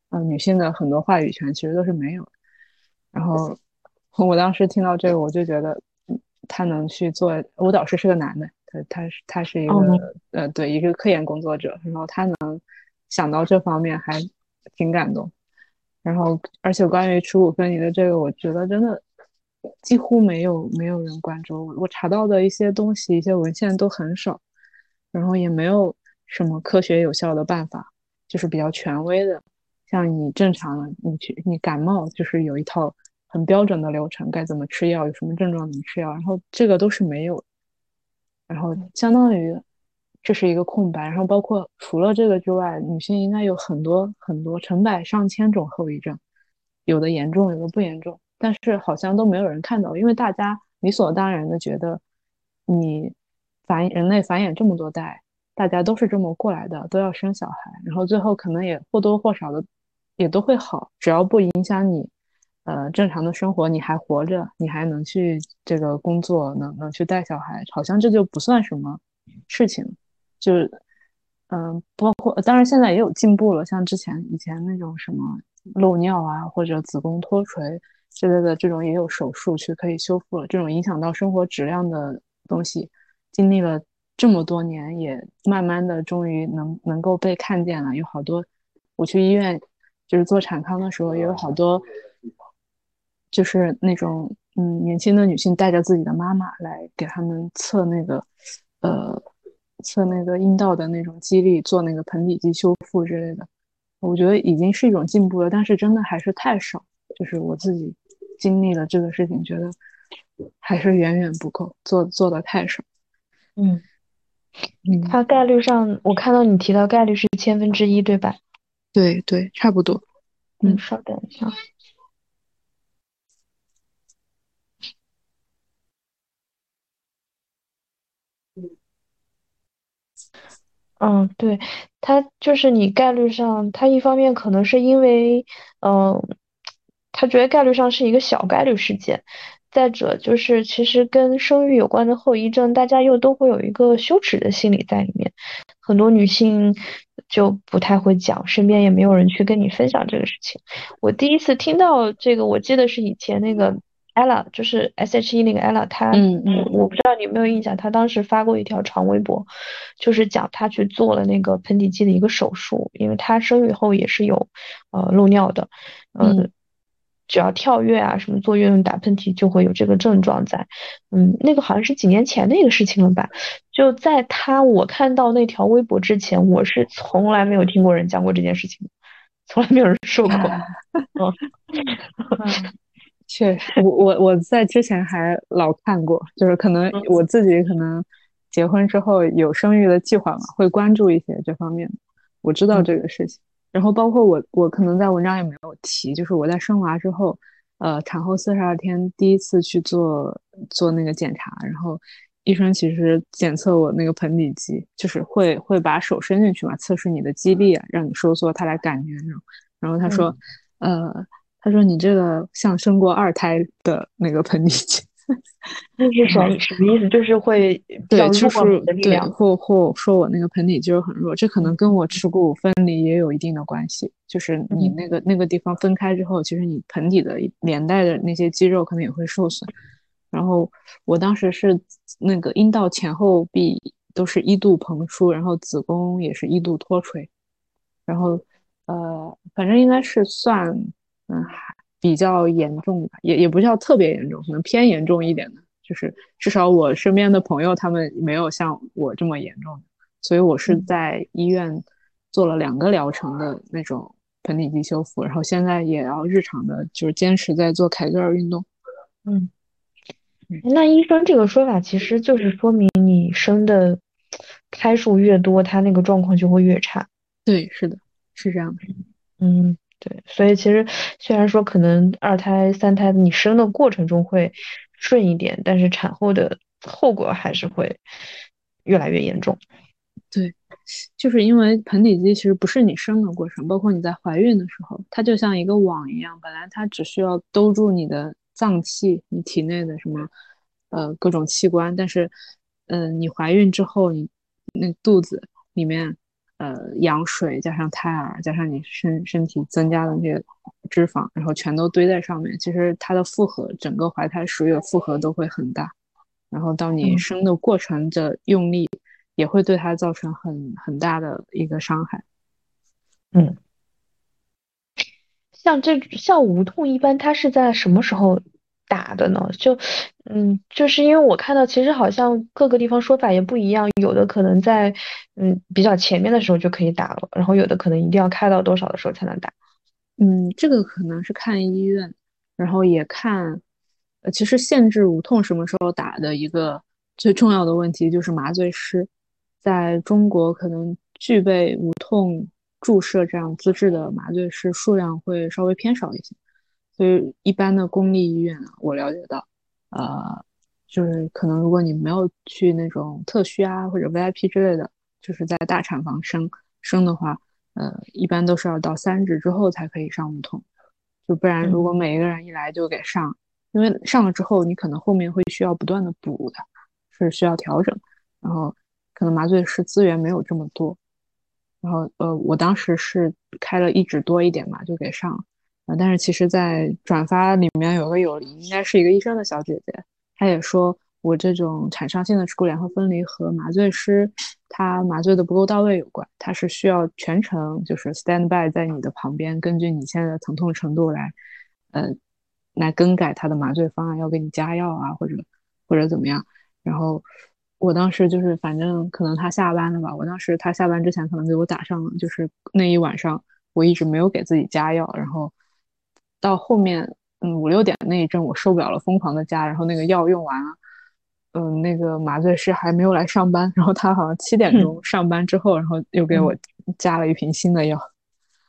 呃，女性的很多话语权其实都是没有的。然后我当时听到这个，我就觉得嗯他能去做，舞蹈师是个男的，他他是他是一哦个呃对一个科研工作者，然后他能想到这方面还挺感动。然后而且关于耻骨分离的这个，我觉得真的几乎没有没有人关注，我查到的一些东西、一些文献都很少，然后也没有什么科学有效的办法，就是比较权威的。像你正常的，你去你感冒就是有一套很标准的流程，该怎么吃药，有什么症状怎么吃药，然后这个都是没有。然后相当于这是一个空白，然后包括除了这个之外，女性应该有很多很多成百上千种后遗症，有的严重，有的不严重，但是好像都没有人看到，因为大家理所当然的觉得你繁人类繁衍这么多代，大家都是这么过来的，都要生小孩，然后最后可能也或多或少的也都会好，只要不影响你呃正常的生活，你还活着，你还能去这个工作，能能去带小孩，好像这就不算什么事情，就是嗯，包括当然现在也有进步了，像之前以前那种什么漏尿啊或者子宫脱垂之类的这种也有手术去可以修复了，这种影响到生活质量的东西，经历了这么多年，也慢慢的终于能能够被看见了，有好多我去医院就是做产康的时候，也有好多就是那种嗯年轻的女性带着自己的妈妈来给他们测那个呃测那个阴道的那种肌力，做那个盆底肌修复之类的，我觉得已经是一种进步了，但是真的还是太少。就是我自己经历了这个事情，觉得还是远远不够，做做的太少。嗯嗯，它概率上，我看到你提到概率是千分之一，对吧？对对，差不多。嗯，稍等一下。嗯，对，他就是你概率上，他一方面可能是因为，嗯，他觉得概率上是一个小概率事件，再者就是其实跟生育有关的后遗症，大家又都会有一个羞耻的心理在里面，很多女性就不太会讲，身边也没有人去跟你分享这个事情。我第一次听到这个，我记得是以前那个。Ella 就是 S.H.E 那个 ella，她，嗯嗯，我不知道你有没有印象，她当时发过一条长微博，就是讲她去做了那个盆底肌的一个手术，因为她生育后也是有呃漏尿的，嗯，只要跳跃啊什么做运动打喷嚏就会有这个症状在，嗯，那个好像是几年前的一个事情了吧？就在她我看到那条微博之前，我是从来没有听过人讲过这件事情，从来没有人说过，嗯。确实，我我我在之前还老看过，就是可能我自己可能结婚之后有生育的计划嘛，会关注一些这方面。我知道这个事情，然后包括我我可能在文章也没有提，就是我在生娃之后，呃，产后四十二天第一次去做做那个检查，然后医生其实检测我那个盆底肌，就是会会把手伸进去嘛，测试你的肌力啊，让你收缩，他来感觉那种。然后他说，呃。他说：“你这个像生过二胎的那个盆底肌，那是什什么意思？就是会对，就是对，或或说我那个盆底肌肉很弱，这可能跟我耻骨分离也有一定的关系。就是你那个那个地方分开之后，其实你盆底的连带的那些肌肉可能也会受损。然后我当时是那个阴道前后壁都是一度膨出，然后子宫也是一度脱垂，然后呃，反正应该是算。”嗯，还比较严重吧，也也不叫特别严重，可能偏严重一点的，就是至少我身边的朋友他们没有像我这么严重的，所以我是在医院做了两个疗程的那种盆底肌修复，然后现在也要日常的就是坚持在做凯格尔运动。嗯，那医生这个说法其实就是说明你生的胎数越多，他那个状况就会越差。对，是的，是这样的。嗯。对，所以其实虽然说可能二胎、三胎你生的过程中会顺一点，但是产后的后果还是会越来越严重。对，就是因为盆底肌其实不是你生的过程，包括你在怀孕的时候，它就像一个网一样，本来它只需要兜住你的脏器、你体内的什么呃各种器官，但是嗯，你怀孕之后，你那肚子里面。呃，羊水加上胎儿，加上你身身体增加的那些脂肪，然后全都堆在上面，其实它的负荷，整个怀胎十月负荷都会很大。然后到你生的过程的用力，也会对它造成很很大的一个伤害。嗯，像这像无痛一般，它是在什么时候？打的呢？就，嗯，就是因为我看到，其实好像各个地方说法也不一样，有的可能在，嗯，比较前面的时候就可以打了，然后有的可能一定要开到多少的时候才能打。嗯，这个可能是看医院，然后也看，呃，其实限制无痛什么时候打的一个最重要的问题就是麻醉师，在中国可能具备无痛注射这样资质的麻醉师数量会稍微偏少一些。所以一般的公立医院啊，我了解到，呃，就是可能如果你没有去那种特需啊或者 VIP 之类的，就是在大产房生生的话，呃，一般都是要到三指之后才可以上无痛，就不然如果每一个人一来就给上，因为上了之后你可能后面会需要不断的补的，是需要调整，然后可能麻醉师资源没有这么多，然后呃，我当时是开了一指多一点嘛，就给上。但是其实，在转发里面有个有离，应该是一个医生的小姐姐，她也说我这种产伤性的耻骨联合分离和麻醉师他麻醉的不够到位有关，他是需要全程就是 stand by 在你的旁边，根据你现在的疼痛程度来，呃，来更改他的麻醉方案，要给你加药啊，或者或者怎么样。然后，我当时就是反正可能他下班了吧，我当时他下班之前可能给我打上了，就是那一晚上我一直没有给自己加药，然后到后面嗯五六点那一阵我受不了了，疯狂的加，然后那个药用完了，嗯那个麻醉师还没有来上班，然后他好像七点钟上班之后，然后又给我加了一瓶新的药。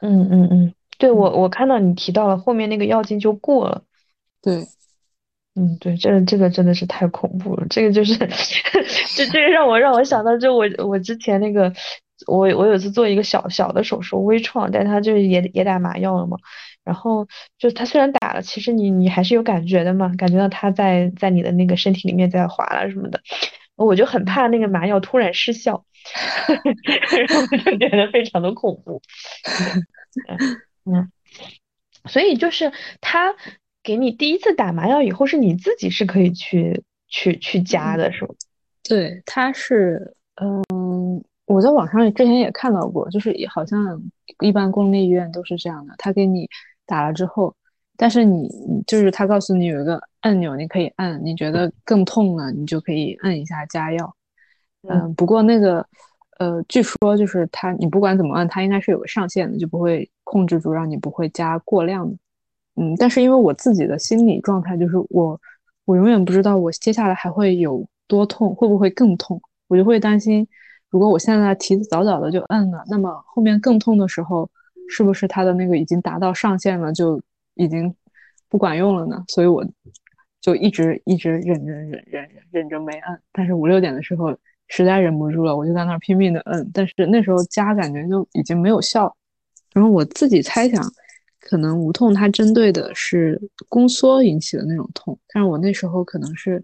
嗯嗯嗯，对我我看到你提到了后面那个药劲就过了。对。嗯，对，这个这个真的是太恐怖了。这个就是，这这个让我让我想到，就我我之前那个，我我有次做一个小小的手术，微创，但他就是也也打麻药了嘛。然后就他虽然打了，其实你你还是有感觉的嘛，感觉到他在在你的那个身体里面在划了什么的。我就很怕那个麻药突然失效，然后就觉得非常的恐怖。嗯，所以就是他。给你第一次打麻药以后，是你自己是可以去去去加的，是吗？对，他是，嗯，我在网上之前也看到过，就是好像一般公立医院都是这样的，他给你打了之后，但是你就是他告诉你有一个按钮，你可以按，你觉得更痛了，你就可以按一下加药。嗯，不过那个，呃，据说就是他，你不管怎么按，他应该是有个上限的，就不会控制住，让你不会加过量的。嗯，但是因为我自己的心理状态就是我，我永远不知道我接下来还会有多痛，会不会更痛，我就会担心，如果我现在提早早的就摁了，那么后面更痛的时候，是不是他的那个已经达到上限了，就已经不管用了呢？所以我就一直一直忍忍忍忍忍忍着没摁，但是五六点的时候实在忍不住了，我就在那儿拼命的摁，但是那时候加感觉就已经没有效，然后我自己猜想。可能无痛，它针对的是宫缩引起的那种痛，但是我那时候可能是，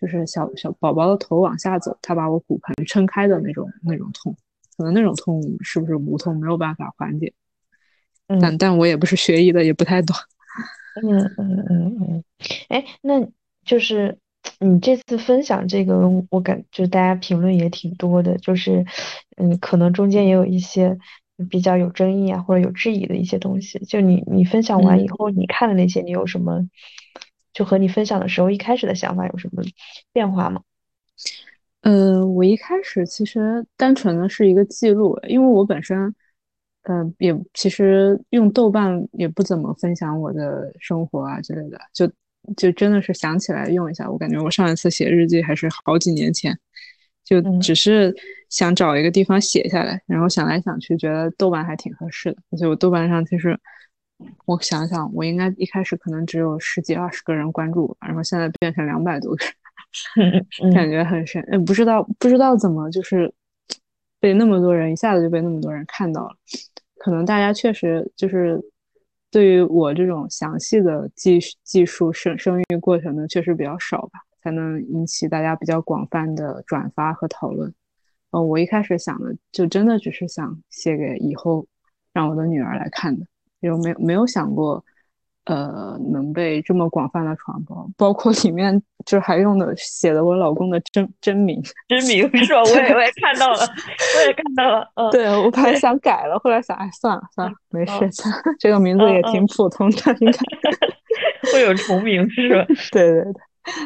就是小小宝宝的头往下走，他把我骨盆撑开的那种那种痛，可能那种痛是不是无痛没有办法缓解？但但我也不是学医的，也不太懂。嗯嗯嗯嗯，哎，那就是你这次分享这个，我感就大家评论也挺多的，就是嗯，可能中间也有一些。比较有争议啊，或者有质疑的一些东西，就你你分享完以后，你看的那些，你有什么就和你分享的时候一开始的想法有什么变化吗？呃，我一开始其实单纯的是一个记录，因为我本身，嗯，也其实用豆瓣也不怎么分享我的生活啊之类的，就就真的是想起来用一下。我感觉我上一次写日记还是好几年前。就只是想找一个地方写下来，然后想来想去，觉得豆瓣还挺合适的。而且我豆瓣上其实，我想想，我应该一开始可能只有十几二十个人关注我，然后现在变成两百多个人，感觉很神。嗯，不知道不知道怎么就是被那么多人一下子就被那么多人看到了。可能大家确实就是对于我这种详细的技技术生生育过程的确实比较少吧。才能引起大家比较广泛的转发和讨论。呃，我一开始想的就真的只是想写给以后让我的女儿来看的，就没有没有想过，呃，能被这么广泛的传播。包括里面就还用的写的我老公的真真名，真名是吧？我也我也看到了，我也看到了。嗯，对我本来想改了，后来想，哎，算了算了，没事，这个名字也挺普通的，应该 会有重名是吧？对对对。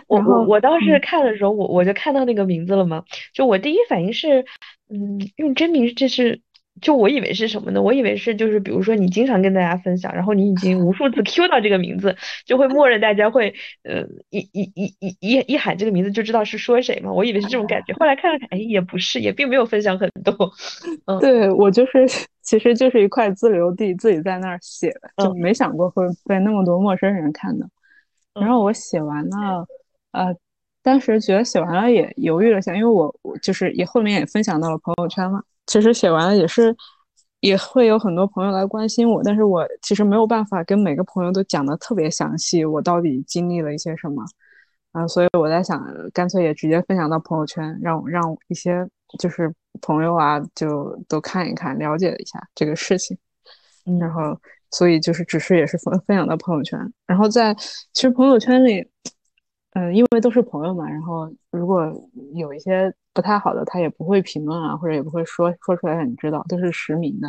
我我我当时看的时候，我我就看到那个名字了嘛，就我第一反应是，嗯，用真名这是，就我以为是什么呢？我以为是就是比如说你经常跟大家分享，然后你已经无数次 Q 到这个名字，就会默认大家会，呃，一一一一一一喊这个名字就知道是说谁嘛。我以为是这种感觉，后来看了看，哎，也不是，也并没有分享很多。嗯，对我就是，其实就是一块自留地，自己在那儿写的，就没想过会被那么多陌生人看到。然后我写完了，呃，当时觉得写完了也犹豫了下，因为我我就是也后面也分享到了朋友圈嘛。其实写完了也是也会有很多朋友来关心我，但是我其实没有办法跟每个朋友都讲的特别详细，我到底经历了一些什么。啊，所以我在想，干脆也直接分享到朋友圈，让让一些就是朋友啊，就都看一看，了解一下这个事情，然后。所以就是只是也是分分享到朋友圈，然后在其实朋友圈里，嗯，因为都是朋友嘛，然后如果有一些不太好的，他也不会评论啊，或者也不会说说出来让你知道，都是实名的。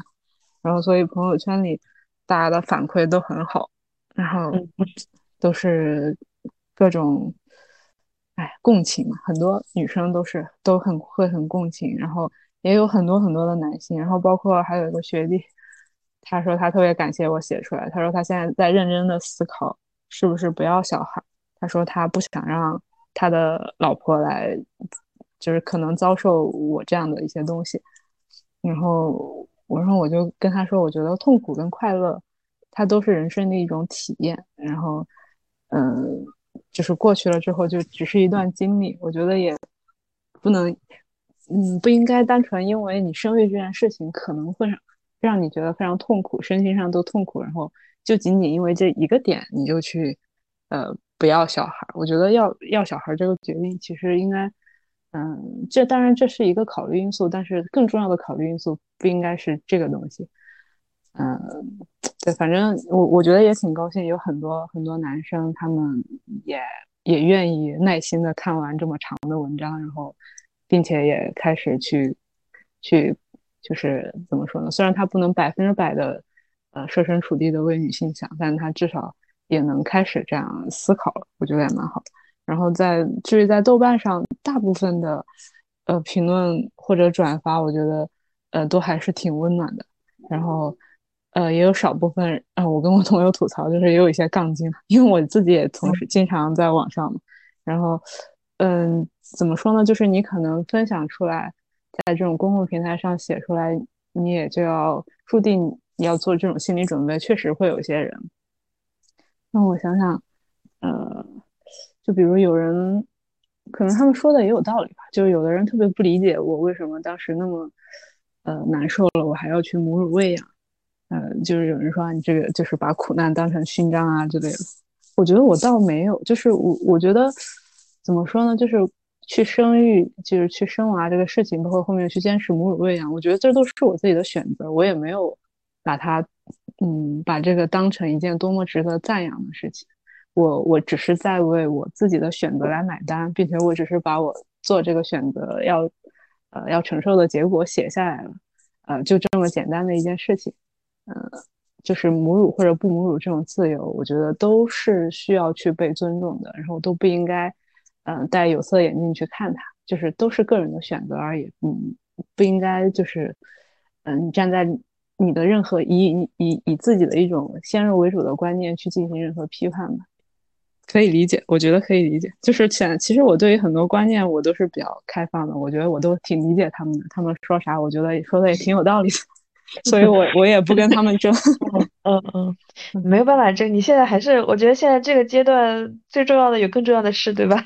然后所以朋友圈里大家的反馈都很好，然后 都是各种，哎，共情嘛，很多女生都是都很会很共情，然后也有很多很多的男性，然后包括还有一个学弟，他说他特别感谢我写出来，他说他现在在认真的思考是不是不要小孩，他说他不想让他的老婆来，就是可能遭受我这样的一些东西，然后我说我就跟他说，我觉得痛苦跟快乐，它都是人生的一种体验，然后嗯。就是过去了之后，就只是一段经历。我觉得也不能，嗯，不应该单纯因为你生育这件事情可能会让你觉得非常痛苦，身心上都痛苦，然后就仅仅因为这一个点你就去呃不要小孩。我觉得要要小孩这个决定其实应该，嗯，这当然这是一个考虑因素，但是更重要的考虑因素不应该是这个东西，嗯。对，反正我我觉得也挺高兴，有很多很多男生，他们也也愿意耐心的看完这么长的文章，然后，并且也开始去去就是怎么说呢？虽然他不能百分之百的呃设身处地的为女性想，但他至少也能开始这样思考了，我觉得也蛮好。然后在至于在豆瓣上，大部分的呃评论或者转发，我觉得呃都还是挺温暖的。然后。呃，也有少部分啊，我跟我朋友吐槽，就是也有一些杠精，因为我自己也同时经常在网上嘛。然后，嗯，怎么说呢？就是你可能分享出来，在这种公共平台上写出来，你也就要注定你要做这种心理准备，确实会有一些人。那我想想，呃，就比如有人，可能他们说的也有道理吧，就是有的人特别不理解我为什么当时那么呃难受了，我还要去母乳喂养。呃，就是有人说啊你这个就是把苦难当成勋章啊之类的，我觉得我倒没有，就是我我觉得怎么说呢，就是去生育，就是去生娃这个事情，包括后面去坚持母乳喂养，我觉得这都是我自己的选择，我也没有把它，嗯，把这个当成一件多么值得赞扬的事情，我我只是在为我自己的选择来买单，并且我只是把我做这个选择要，呃，要承受的结果写下来了，呃，就这么简单的一件事情。嗯，就是母乳或者不母乳这种自由，我觉得都是需要去被尊重的，然后都不应该，嗯，戴有色眼镜去看它，就是都是个人的选择而已，嗯，不应该就是，嗯，站在你的任何以以以自己的一种先入为主的观念去进行任何批判吧。可以理解，我觉得可以理解，就是前其实我对于很多观念我都是比较开放的，我觉得我都挺理解他们的，他们说啥，我觉得说的也挺有道理的。所以，我我也不跟他们争。嗯嗯，没有办法争。你现在还是，我觉得现在这个阶段最重要的有更重要的事，对吧？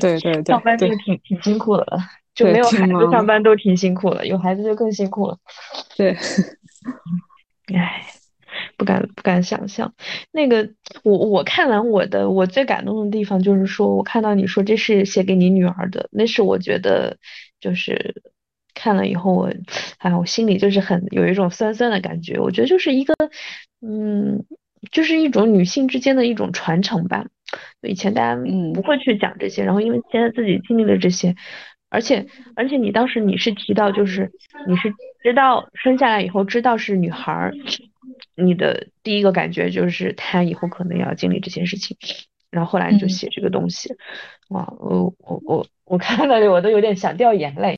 对 对对，上班就挺挺辛苦的了，就没有孩子上班都挺辛苦了，有孩子就更辛苦了。对，唉，不敢不敢想象。那个，我我看完我的，我最感动的地方就是说，我看到你说这是写给你女儿的，那是我觉得就是。看了以后，我，哎，我心里就是很有一种酸酸的感觉。我觉得就是一个，嗯，就是一种女性之间的一种传承吧。以前大家不会去讲这些，然后因为现在自己经历了这些，而且而且你当时你是提到，就是你是知道生下来以后知道是女孩儿，你的第一个感觉就是她以后可能要经历这些事情，然后后来就写这个东西，哇，我我我我看到我都有点想掉眼泪。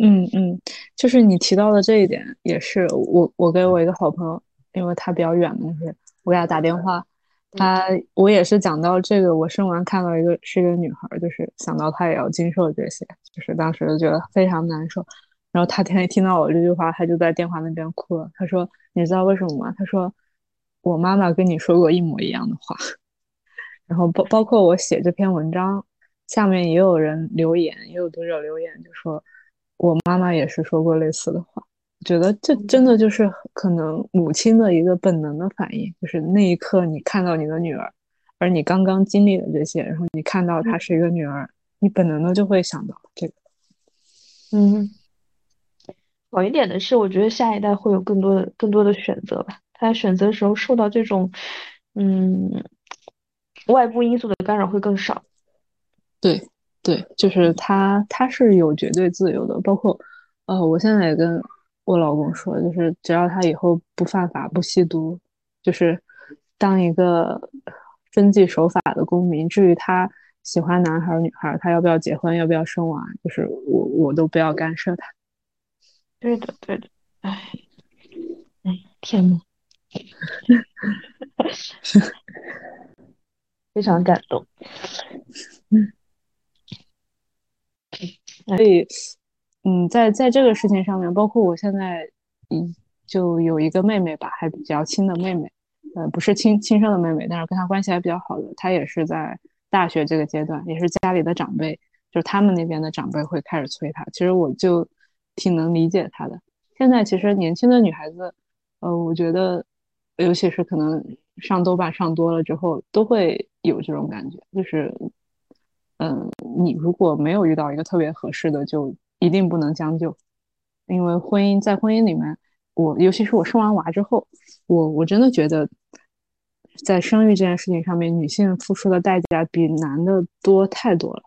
嗯嗯，就是你提到的这一点，也是我我给我一个好朋友，因为他比较远嘛，是我给他打电话，他我也是讲到这个，我生完看到一个是一个女孩，就是想到她也要经受这些，就是当时就觉得非常难受。然后他天听到我这句话，他就在电话那边哭了。他说：“你知道为什么吗？”他说：“我妈妈跟你说过一模一样的话。”然后包包括我写这篇文章，下面也有人留言，也有读者留言，就说。我妈妈也是说过类似的话，觉得这真的就是可能母亲的一个本能的反应，就是那一刻你看到你的女儿，而你刚刚经历了这些，然后你看到她是一个女儿，你本能的就会想到这个。嗯，好一点的是，我觉得下一代会有更多的更多的选择吧，他选择的时候受到这种嗯外部因素的干扰会更少。对。对，就是他，他是有绝对自由的。包括，呃，我现在也跟我老公说，就是只要他以后不犯法、不吸毒，就是当一个遵纪守法的公民。至于他喜欢男孩女孩，他要不要结婚，要不要生娃，就是我我都不要干涉他。对的，对的，哎，哎，天呐，非常感动。嗯，所以，嗯，在在这个事情上面，包括我现在，嗯，就有一个妹妹吧，还比较亲的妹妹，呃，不是亲亲生的妹妹，但是跟她关系还比较好的，她也是在大学这个阶段，也是家里的长辈，就是他们那边的长辈会开始催她。其实我就挺能理解她的。现在其实年轻的女孩子，呃，我觉得，尤其是可能上豆瓣上多了之后，都会有这种感觉，就是。嗯，你如果没有遇到一个特别合适的，就一定不能将就，因为婚姻在婚姻里面，我尤其是我生完娃之后，我我真的觉得，在生育这件事情上面，女性付出的代价比男的多太多了。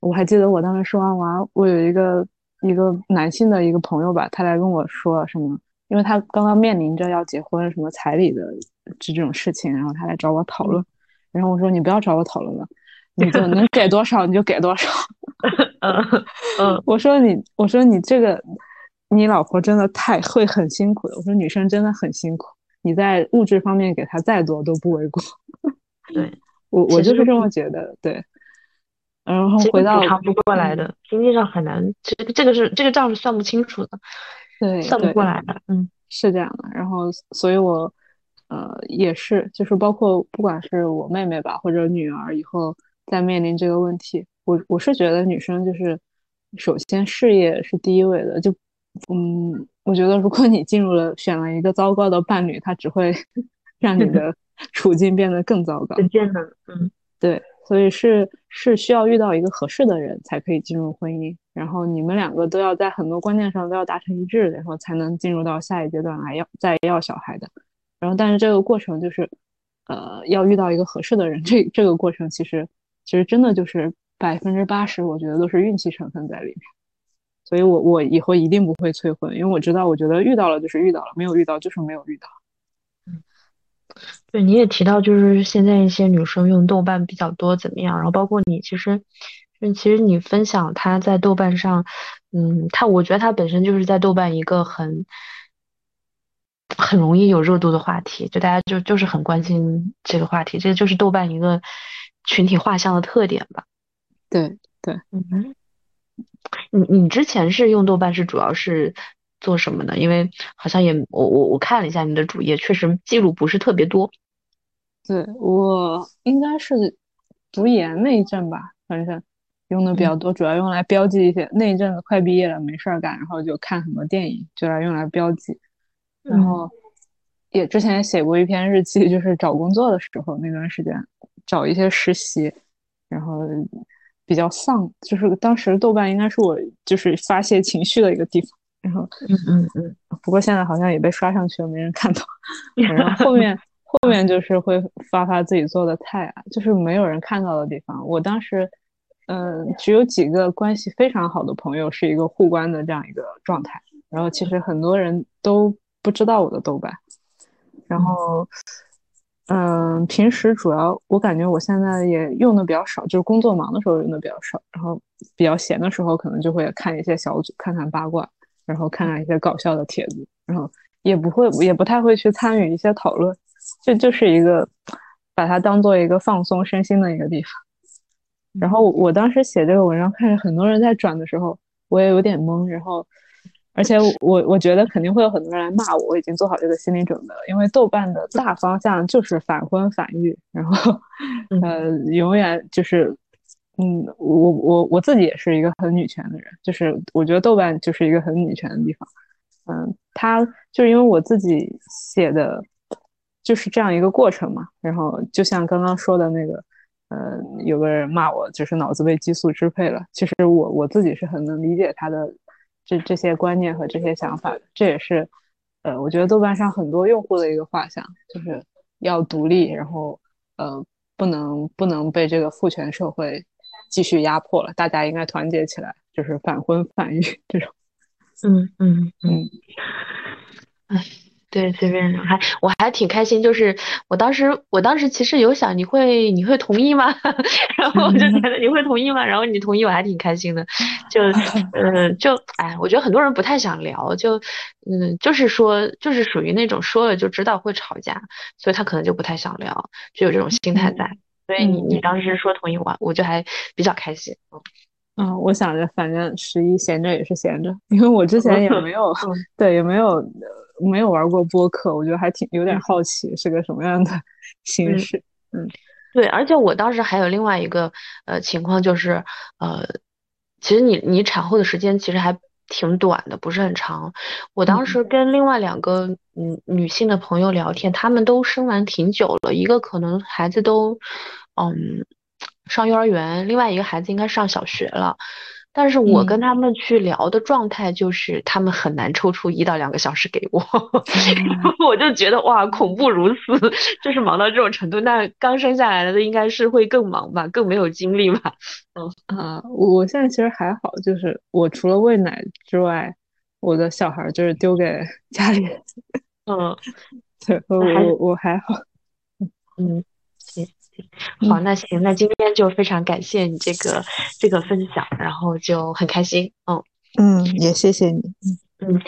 我还记得我当时生完娃，我有一个一个男性的一个朋友吧，他来跟我说什么，因为他刚刚面临着要结婚，什么彩礼的这这种事情，然后他来找我讨论，然后我说你不要找我讨论了。你就 能给多少你就给多少，嗯嗯，我说你，我说你这个，你老婆真的太会很辛苦的。我说女生真的很辛苦，你在物质方面给她再多都不为过。对，我我就是这么觉得。对，然后回到补偿不过来的，经济上很难，这个这个是这个账是算不清楚的，对，算不过来的。嗯，是这样的。然后，所以我呃也是，就是包括不管是我妹妹吧，或者女儿以后。在面临这个问题，我我是觉得女生就是首先事业是第一位的，就嗯，我觉得如果你进入了选了一个糟糕的伴侣，他只会 让你的 处境变得更糟糕。很艰难，嗯，对，所以是是需要遇到一个合适的人才可以进入婚姻，然后你们两个都要在很多观念上都要达成一致，然后才能进入到下一阶段来要再要小孩的。然后，但是这个过程就是呃，要遇到一个合适的人，这这个过程其实。其实真的就是百分之八十，我觉得都是运气成分在里面，所以我我以后一定不会催婚，因为我知道，我觉得遇到了就是遇到了，没有遇到就是没有遇到。嗯，对，你也提到就是现在一些女生用豆瓣比较多，怎么样？然后包括你，其实，其实你分享她在豆瓣上，嗯，她我觉得她本身就是在豆瓣一个很很容易有热度的话题，就大家就就是很关心这个话题，这个就是豆瓣一个。群体画像的特点吧，对对，嗯，你你之前是用豆瓣是主要是做什么的？因为好像也我我我看了一下你的主页，确实记录不是特别多。对我应该是读研那一阵吧，反正用的比较多，主要用来标记一些那一阵子快毕业了没事儿干，然后就看很多电影，就来用来标记。然后也之前写过一篇日记，就是找工作的时候那段时间。找一些实习，然后比较丧，就是当时豆瓣应该是我就是发泄情绪的一个地方。然后，嗯嗯嗯，不过现在好像也被刷上去了，没人看到。然后后面后面就是会发发自己做的菜啊，就是没有人看到的地方。我当时，嗯，只有几个关系非常好的朋友是一个互关的这样一个状态。然后其实很多人都不知道我的豆瓣，然后。嗯，平时主要我感觉我现在也用的比较少，就是工作忙的时候用的比较少，然后比较闲的时候可能就会看一些小组，看看八卦，然后看看一些搞笑的帖子，然后也不会也不太会去参与一些讨论，这就是一个把它当做一个放松身心的一个地方。然后我当时写这个文章，看着很多人在转的时候，我也有点懵，然后。而且我我觉得肯定会有很多人来骂我，我已经做好这个心理准备了。因为豆瓣的大方向就是反婚反育，然后呃，永远就是，嗯，我我我自己也是一个很女权的人，就是我觉得豆瓣就是一个很女权的地方。嗯，它就是因为我自己写的就是这样一个过程嘛。然后就像刚刚说的那个，呃，有个人骂我就是脑子被激素支配了。其实我我自己是很能理解他的。这这些观念和这些想法的，这也是，呃，我觉得豆瓣上很多用户的一个画像，就是要独立，然后，呃，不能不能被这个父权社会继续压迫了，大家应该团结起来，就是反婚反育这种。嗯嗯嗯。哎，对，随便还我还挺开心，就是我当时我当时其实有想你会你会同意吗？然后我就觉得你会同意吗？然后你同意，我还挺开心的。就嗯 就哎，我觉得很多人不太想聊，就嗯就是说就是属于那种说了就知道会吵架，所以他可能就不太想聊，就有这种心态在。所以你你当时说同意我，我就还比较开心。嗯，我想着反正十一闲着也是闲着，因为我之前也没有 对也没有。没有玩过播客，我觉得还挺有点好奇是个什么样的形式。嗯，对，而且我当时还有另外一个呃情况，就是呃，其实你你产后的时间其实还挺短的，不是很长。我当时跟另外两个嗯女性的朋友聊天，她们都生完挺久了，一个可能孩子都嗯上幼儿园，另外一个孩子应该上小学了。但是我跟他们去聊的状态就是，他们很难抽出一到两个小时给我，我就觉得哇，恐怖如斯，就是忙到这种程度。那刚生下来的应该是会更忙吧，更没有精力吧？嗯啊，我现在其实还好，就是我除了喂奶之外，我的小孩就是丢给 家里人。嗯，对，我我我还好。嗯，行。好，那行，那今天就非常感谢你这个这个分享，然后就很开心，嗯。嗯，也谢谢你，嗯嗯。